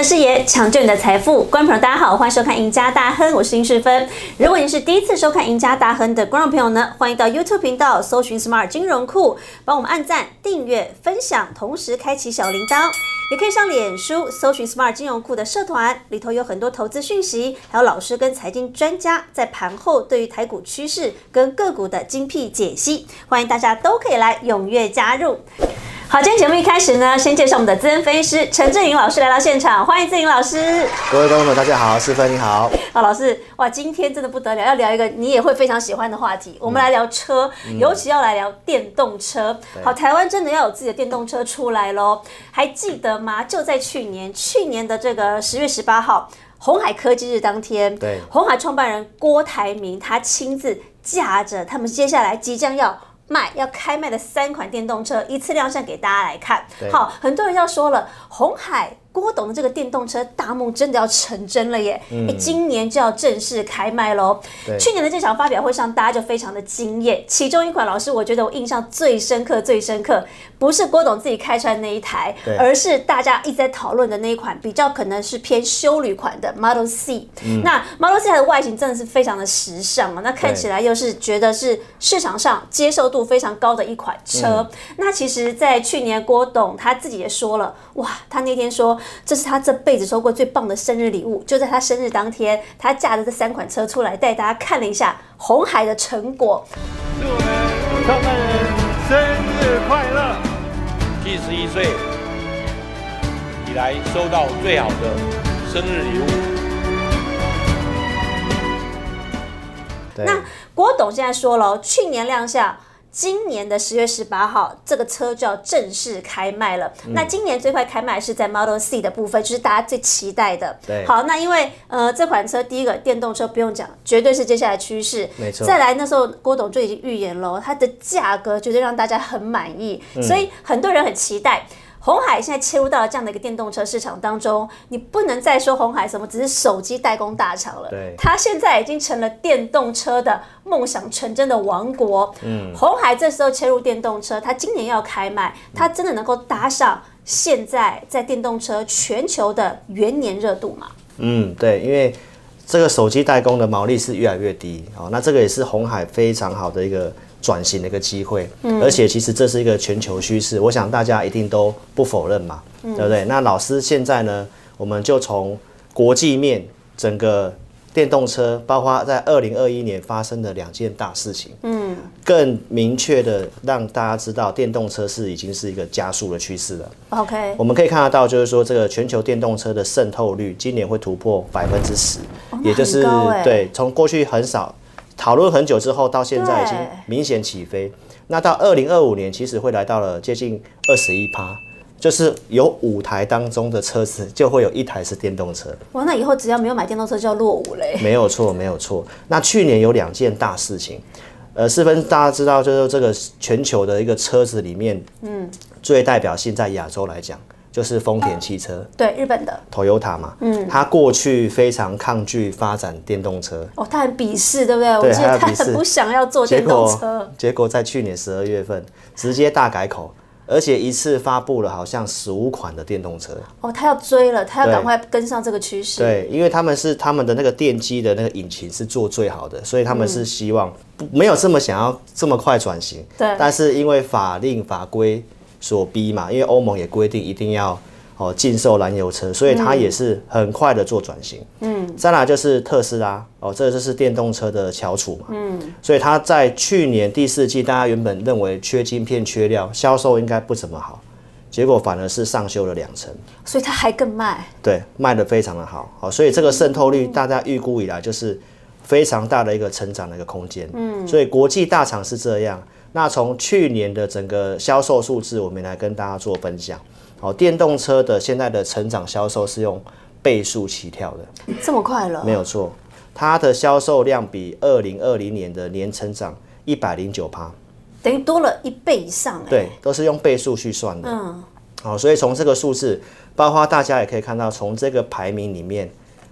的视野，抢救你的财富。观众朋友，大家好，欢迎收看《赢家大亨》，我是殷世芬。如果您是第一次收看《赢家大亨》的观众朋友呢，欢迎到 YouTube 频道搜寻 Smart 金融库，帮我们按赞、订阅、分享，同时开启小铃铛。也可以上脸书搜寻 Smart 金融库的社团，里头有很多投资讯息，还有老师跟财经专家在盘后对于台股趋势跟个股的精辟解析，欢迎大家都可以来踊跃加入。好，今天节目一开始呢，先介绍我们的资深分析师陈志颖老师来到现场，欢迎志颖老师。各位观众朋友，大家好，世芬你好。好，老师，哇，今天真的不得了，要聊一个你也会非常喜欢的话题，我们来聊车，尤其要来聊电动车。好，台湾真的要有自己的电动车出来喽，还记得吗？就在去年，去年的这个十月十八号，红海科技日当天，对，红海创办人郭台铭他亲自驾着他们接下来即将要。卖要开卖的三款电动车，一次亮相给大家来看。好，很多人要说了，红海。郭董的这个电动车大梦真的要成真了耶！哎，今年就要正式开卖喽。去年的这场发表会上，大家就非常的惊艳。其中一款，老师我觉得我印象最深刻、最深刻，不是郭董自己开出来那一台，而是大家一直在讨论的那一款，比较可能是偏修旅款的 Model C。那 Model C 它的外形真的是非常的时尚啊，那看起来又是觉得是市场上接受度非常高的一款车。那其实，在去年郭董他自己也说了，哇，他那天说。这是他这辈子收过最棒的生日礼物，就在他生日当天，他驾着这三款车出来带大家看了一下红海的成果。祝我们创办人生日快乐！七十一岁以来收到最好的生日礼物。那郭董现在说了，去年亮相。今年的十月十八号，这个车就要正式开卖了。那今年最快开卖是在 Model C 的部分，就是大家最期待的。对，好，那因为呃这款车第一个电动车不用讲，绝对是接下来趋势。没错。再来那时候郭董就已经预言了，它的价格绝对让大家很满意，所以很多人很期待。红海现在切入到了这样的一个电动车市场当中，你不能再说红海什么只是手机代工大厂了，对，它现在已经成了电动车的梦想成真的王国。嗯，红海这时候切入电动车，它今年要开卖，它真的能够搭上现在在电动车全球的元年热度吗？嗯，对，因为这个手机代工的毛利是越来越低哦，那这个也是红海非常好的一个。转型的一个机会，嗯而且其实这是一个全球趋势，我想大家一定都不否认嘛，对不对？那老师现在呢，我们就从国际面整个电动车，包括在二零二一年发生的两件大事情，嗯，更明确的让大家知道电动车是已经是一个加速的趋势了。OK，我们可以看得到，就是说这个全球电动车的渗透率今年会突破百分之十，也就是对，从过去很少。讨论很久之后，到现在已经明显起飞。那到二零二五年，其实会来到了接近二十一趴，就是有五台当中的车子就会有一台是电动车。哇，那以后只要没有买电动车就要落伍嘞。没有错，没有错。那去年有两件大事情，呃，四分大家知道，就是这个全球的一个车子里面，嗯，最代表性在亚洲来讲。就是丰田汽车，对日本的 Toyota 嘛，嗯，他过去非常抗拒发展电动车，哦，他很鄙视，对不对？对，他很不想要做电动车。结果在去年十二月份，直接大改口，而且一次发布了好像十五款的电动车。哦，他要追了，他要赶快跟上这个趋势。对，因为他们是他们的那个电机的那个引擎是做最好的，所以他们是希望没有这么想要这么快转型。对，但是因为法令法规。所逼嘛，因为欧盟也规定一定要哦禁售燃油车，所以它也是很快的做转型。嗯，再来就是特斯拉哦，这就是电动车的翘楚嘛。嗯，所以它在去年第四季，大家原本认为缺晶片、缺料，销售应该不怎么好，结果反而是上修了两成。所以它还更卖？对，卖的非常的好。好，所以这个渗透率，大家预估以来就是非常大的一个成长的一个空间。嗯，所以国际大厂是这样。那从去年的整个销售数字，我们来跟大家做分享。好，电动车的现在的成长销售是用倍数起跳的，这么快了？没有错，它的销售量比二零二零年的年成长一百零九趴，等于多了一倍以上。对，都是用倍数去算的。嗯，好，所以从这个数字，包括大家也可以看到，从这个排名里面，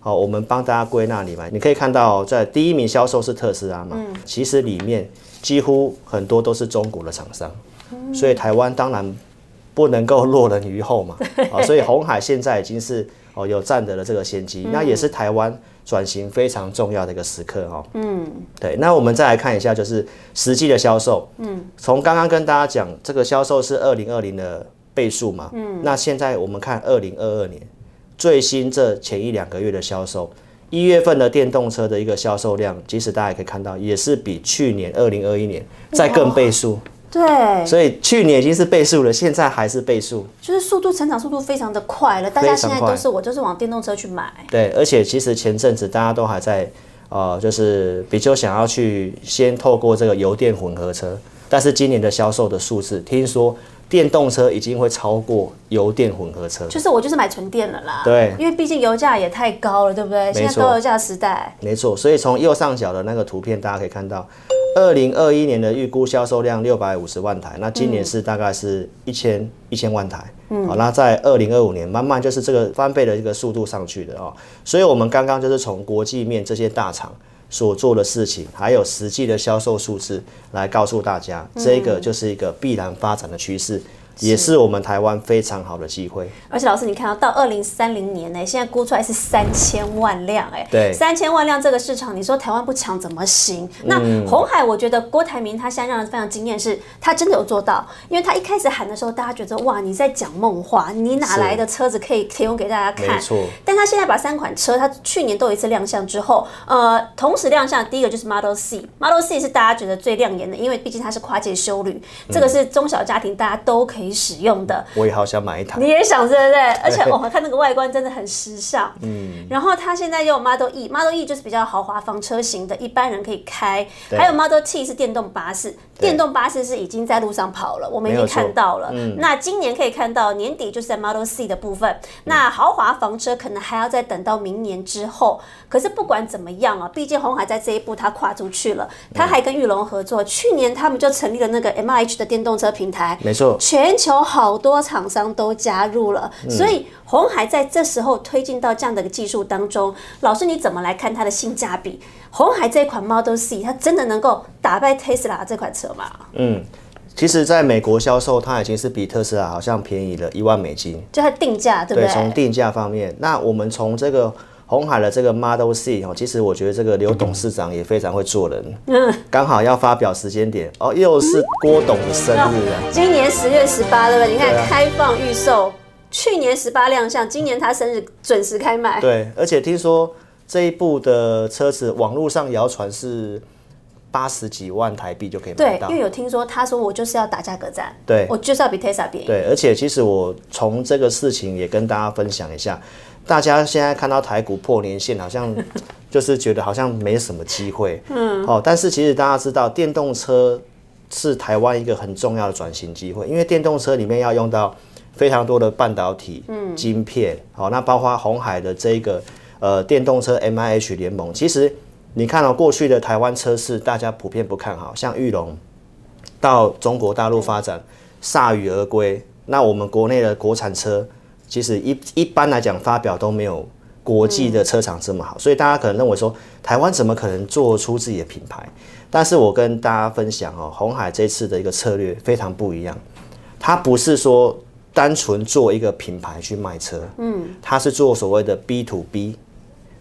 好，我们帮大家归纳里面，你可以看到在第一名销售是特斯拉嘛？嗯，其实里面。几乎很多都是中国的厂商，所以台湾当然不能够落人于后嘛。啊，所以红海现在已经是哦，有占得了这个先机，那也是台湾转型非常重要的一个时刻哦。嗯，对。那我们再来看一下，就是实际的销售。嗯，从刚刚跟大家讲，这个销售是二零二零的倍数嘛。嗯，那现在我们看二零二二年最新这前一两个月的销售，一月份的电动车的一个销售量，其实大家可以看到，也是比去年二零二一年再更倍数。对，所以去年已经是倍数了，现在还是倍数，就是速度成长速度非常的快了。大家现在都是我就是往电动车去买。对，而且其实前阵子大家都还在呃，就是比较想要去先透过这个油电混合车，但是今年的销售的数字，听说。电动车已经会超过油电混合车，就是我就是买纯电了啦。对，因为毕竟油价也太高了，对不对？现在高油价时代。没错，所以从右上角的那个图片，大家可以看到，二零二一年的预估销售量六百五十万台，那今年是大概是一千一千万台。嗯，好，那在二零二五年慢慢就是这个翻倍的一个速度上去的哦。所以我们刚刚就是从国际面这些大厂。所做的事情，还有实际的销售数字，来告诉大家，这个就是一个必然发展的趋势。也是我们台湾非常好的机会，而且老师，你看到到二零三零年呢，现在估出来是三千万辆，哎，对，三千万辆这个市场，你说台湾不抢怎么行？那红海，我觉得郭台铭他现在让人非常惊艳，是他真的有做到，因为他一开始喊的时候，大家觉得哇，你在讲梦话，你哪来的车子可以提供给大家看？没错。但他现在把三款车，他去年都有一次亮相之后，呃，同时亮相，第一个就是 Model C，Model C 是大家觉得最亮眼的，因为毕竟它是跨界修旅，这个是中小家庭大家都可以。使用的，我也好想买一台。你也想对不对？而且我看那个外观真的很时尚。嗯，然后它现在又有 Model E，Model E 就是比较豪华房车型的，一般人可以开。还有 Model T 是电动巴士，电动巴士是已经在路上跑了，我们已经看到了。嗯那今年可以看到年底就是在 Model C 的部分。那豪华房车可能还要再等到明年之后。可是不管怎么样啊，毕竟红海在这一步它跨出去了，它还跟玉龙合作。去年他们就成立了那个 M I H 的电动车平台，没错，全。球好多厂商都加入了，所以红海在这时候推进到这样的一个技术当中，老师你怎么来看它的性价比？红海这款 Model C 它真的能够打败 Tesla 这款车吗？嗯，其实在美国销售它已经是比特斯拉好像便宜了一万美金，就它定价对不对？从定价方面，那我们从这个。红海的这个 Model C 哦，其实我觉得这个刘董事长也非常会做人。嗯，刚好要发表时间点哦，又是郭董的生日啊。今年十月十八，对不对？你看开放预售，去年十八亮相，今年他生日准时开卖。对，而且听说这一部的车子，网络上谣传是八十几万台币就可以买到。对，因为有听说他说我就是要打价格战，对，我就是要比 Tesla 便宜。对，而且其实我从这个事情也跟大家分享一下。大家现在看到台股破年线，好像 就是觉得好像没什么机会。嗯，哦，但是其实大家知道，电动车是台湾一个很重要的转型机会，因为电动车里面要用到非常多的半导体、嗯，晶片。好，那包括红海的这个呃电动车 M I H 联盟，其实你看到过去的台湾车市，大家普遍不看好，像玉龙到中国大陆发展，铩羽而归。那我们国内的国产车。其实一一般来讲，发表都没有国际的车厂这么好，所以大家可能认为说，台湾怎么可能做出自己的品牌？但是我跟大家分享哦，红海这次的一个策略非常不一样，它不是说单纯做一个品牌去卖车，嗯，它是做所谓的 B to B，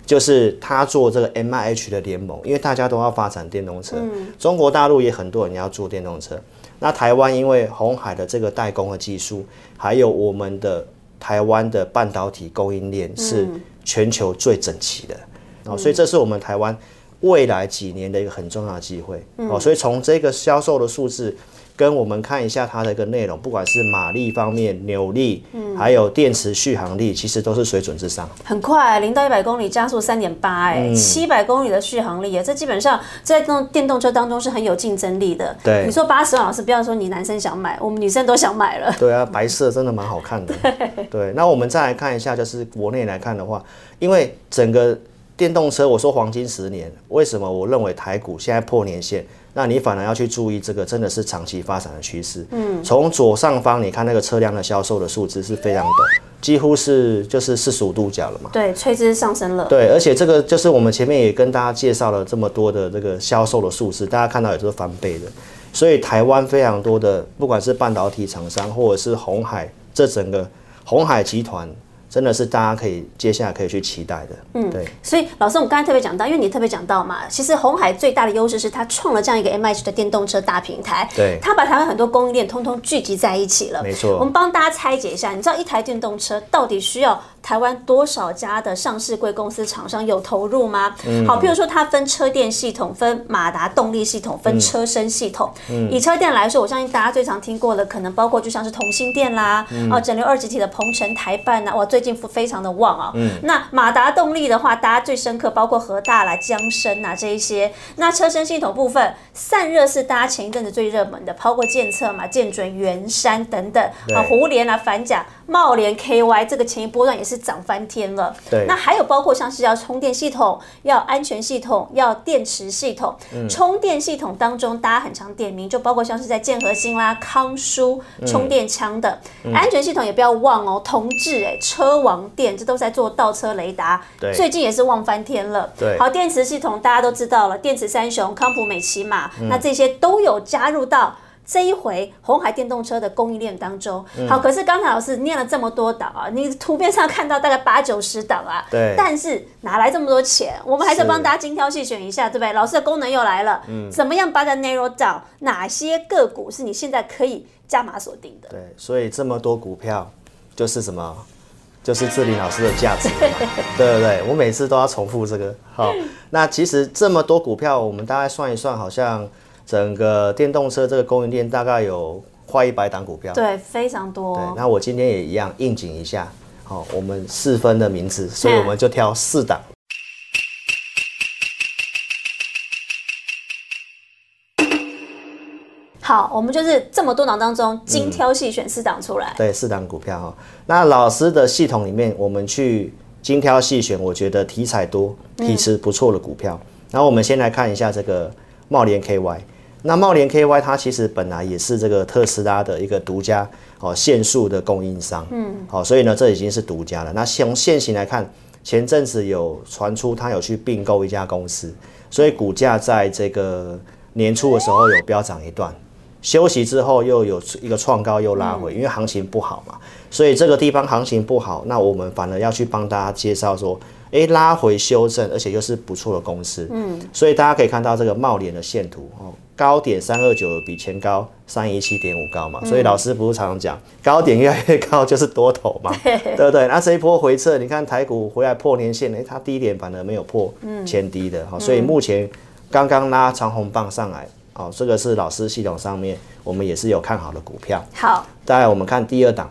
就是它做这个 M I H 的联盟，因为大家都要发展电动车，中国大陆也很多人要做电动车，那台湾因为红海的这个代工的技术，还有我们的。台湾的半导体供应链是全球最整齐的，哦，所以这是我们台湾未来几年的一个很重要的机会，哦，所以从这个销售的数字。跟我们看一下它的一个内容，不管是马力方面、扭力，嗯，还有电池续航力，其实都是水准之上。很快，零到一百公里加速三点八，哎，七百公里的续航力啊，这基本上在这种电动车当中是很有竞争力的。对，你说八十万，老师不要说你男生想买，我们女生都想买了。对啊，白色真的蛮好看的。对，那我们再来看一下，就是国内来看的话，因为整个电动车，我说黄金十年，为什么我认为台股现在破年线？那你反而要去注意这个，真的是长期发展的趋势。嗯，从左上方你看那个车辆的销售的数字是非常陡，几乎是就是四十五度角了嘛。对，垂直上升了。对，而且这个就是我们前面也跟大家介绍了这么多的这个销售的数字，大家看到也都是翻倍的。所以台湾非常多的，不管是半导体厂商或者是红海这整个红海集团真的是大家可以接下来可以去期待的。嗯，对。所以老师，我们刚才特别讲到，因为你特别讲到嘛，其实红海最大的优势是它创了这样一个 M H 的电动车大平台，对，它把台湾很多供应链通通聚集在一起了。没错。我们帮大家拆解一下，你知道一台电动车到底需要台湾多少家的上市贵公司厂商有投入吗？嗯。好，譬如说它分车电系统、分马达动力系统、分车身系统。嗯。以车电来说，我相信大家最常听过的，可能包括就像是同心电啦，哦，整流二极体的鹏程台办呐，哇，最近非常的旺啊。嗯。那马达动力的话，大家最深刻包括和大啦、江深呐这一些。那车身系统部分，散热是大家前一阵子最热门的，包括建测嘛、建准、元山等等啊，胡联啊、反甲、茂联、KY，这个前一波段也是涨翻天了。对。那还有包括像是要充电系统、要安全系统、要电池系统。嗯。充电系统当中，大家很常点名，就包括像是在建核心啦、康舒充电枪的。安全系统也不要忘哦，同志哎，车王电这都在做倒车雷达。最近也是旺翻天了。对。好，电池系统大家都知道了，电池三雄康普、美骑马，那这些都有加入到这一回红海电动车的供应链当中。好，可是刚才老师念了这么多档啊，你图片上看到大概八九十档啊，对，但是哪来这么多钱？我们还是帮大家精挑细选一下，对不对？老师的功能又来了，嗯，怎么样把它 narrow down？哪些个股是你现在可以加码锁定的？对，所以这么多股票就是什么？就是志林老师的价值，对对对，我每次都要重复这个。好，那其实这么多股票，我们大概算一算，好像整个电动车这个供应链大概有快一百档股票，对，非常多。对，那我今天也一样应景一下，好，我们四分的名字，所以我们就挑四档。好，我们就是这么多档当中精挑细选四档出来。对，四档股票哈。那老师的系统里面，我们去精挑细选，我觉得题材多、题质不错的股票。然后我们先来看一下这个茂联 KY。那茂联 KY 它其实本来也是这个特斯拉的一个独家哦限速的供应商。嗯。好，所以呢，这已经是独家了。那从现行来看，前阵子有传出它有去并购一家公司，所以股价在这个年初的时候有飙涨一段。休息之后又有一个创高又拉回，因为行情不好嘛，所以这个地方行情不好，那我们反而要去帮大家介绍说，哎，拉回修正，而且又是不错的公司，嗯，所以大家可以看到这个茂联的线图哦，高点三二九比前高三一七点五高嘛，所以老师不是常常讲，高点越来越高就是多头嘛，对。不对？那这一波回撤，你看台股回来破年线，哎，它低点反而没有破前低的，好，所以目前刚刚拉长红棒上来。好，这个是老师系统上面，我们也是有看好的股票。好，再来我们看第二档，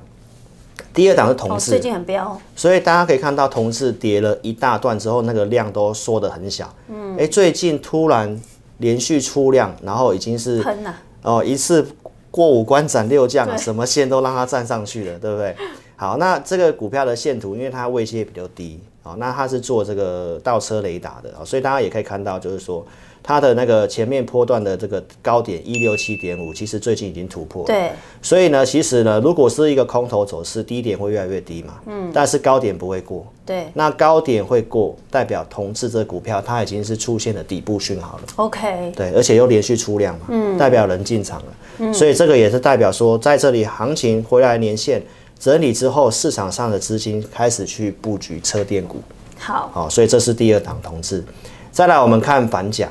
第二档是同志，最近很彪，所以大家可以看到同志跌了一大段之后，那个量都缩的很小。嗯，哎，最近突然连续出量，然后已经是喷了哦，一次过五关斩六将，什么线都让它站上去了，对不对？好，那这个股票的线图，因为它位阶比较低，好，那它是做这个倒车雷达的，所以大家也可以看到，就是说。它的那个前面波段的这个高点一六七点五，其实最近已经突破了。对，所以呢，其实呢，如果是一个空头走势，低点会越来越低嘛。嗯。但是高点不会过。对。那高点会过，代表同质这股票它已经是出现了底部讯号了。OK。对，而且又连续出量嘛，嗯，代表人进场了。嗯。所以这个也是代表说，在这里行情回来年线整理之后，市场上的资金开始去布局车电股。好。好，所以这是第二档同志。再来，我们看反甲。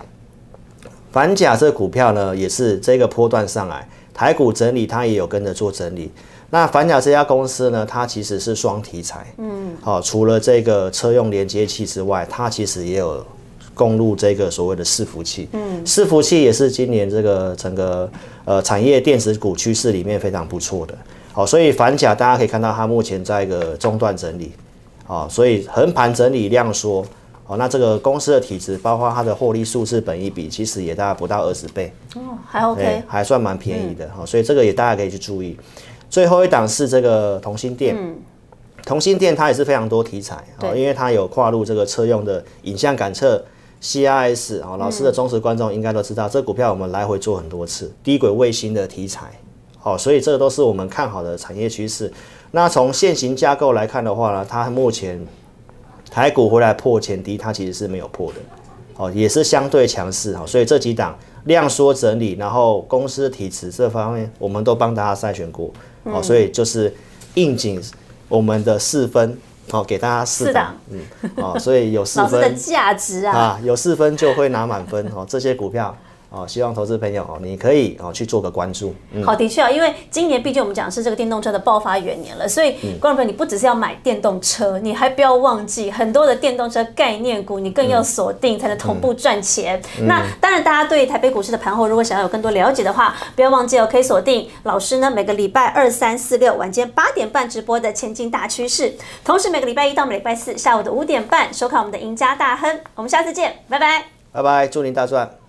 反甲这股票呢，也是这个波段上来，台股整理，它也有跟着做整理。那反甲这家公司呢，它其实是双题材，嗯，好，除了这个车用连接器之外，它其实也有供入这个所谓的伺服器，嗯，伺服器也是今年这个整个呃产业电子股趋势里面非常不错的，好，所以反甲大家可以看到它目前在一个中段整理，好，所以横盘整理量缩。哦，那这个公司的体质，包括它的获利数字、本益比，其实也大概不到二十倍，哦，还 OK，还算蛮便宜的哈，所以这个也大家可以去注意。最后一档是这个同心店，同心店它也是非常多题材啊，因为它有跨入这个车用的影像感测 CIS 啊，老师的忠实观众应该都知道，这股票我们来回做很多次，低轨卫星的题材，好，所以这都是我们看好的产业趋势。那从现行架构来看的话呢，它目前。台股回来破前低，它其实是没有破的，哦，也是相对强势哈，所以这几档量缩整理，然后公司体质这方面，我们都帮大家筛选过，哦，所以就是应景我们的四分好，给大家四四档档，嗯，哦，所以有 四老师的分价值啊，啊，有四分就会拿满分哦。这些股票哦，希望投资朋友哦，你可以哦去做个关注，嗯，好，的确啊，因为今年毕竟我们讲的是这个电动车的爆发元年了，所以嗯观众朋友，你不只是要买电动车，你还不要忘记很多的电动车概念股，你更要锁定，才能同步赚钱。嗯那当然，大家对台北股市的盘后，如果想要有更多了解的话，不要忘记哦，可以锁定老师呢每个礼拜二、三、四、六晚间八点半直播的前进大趋势，同时每个礼拜一到每个礼拜四下午的五点半收看我们的赢家大亨。我们下次见，拜拜。拜拜，祝您大赚。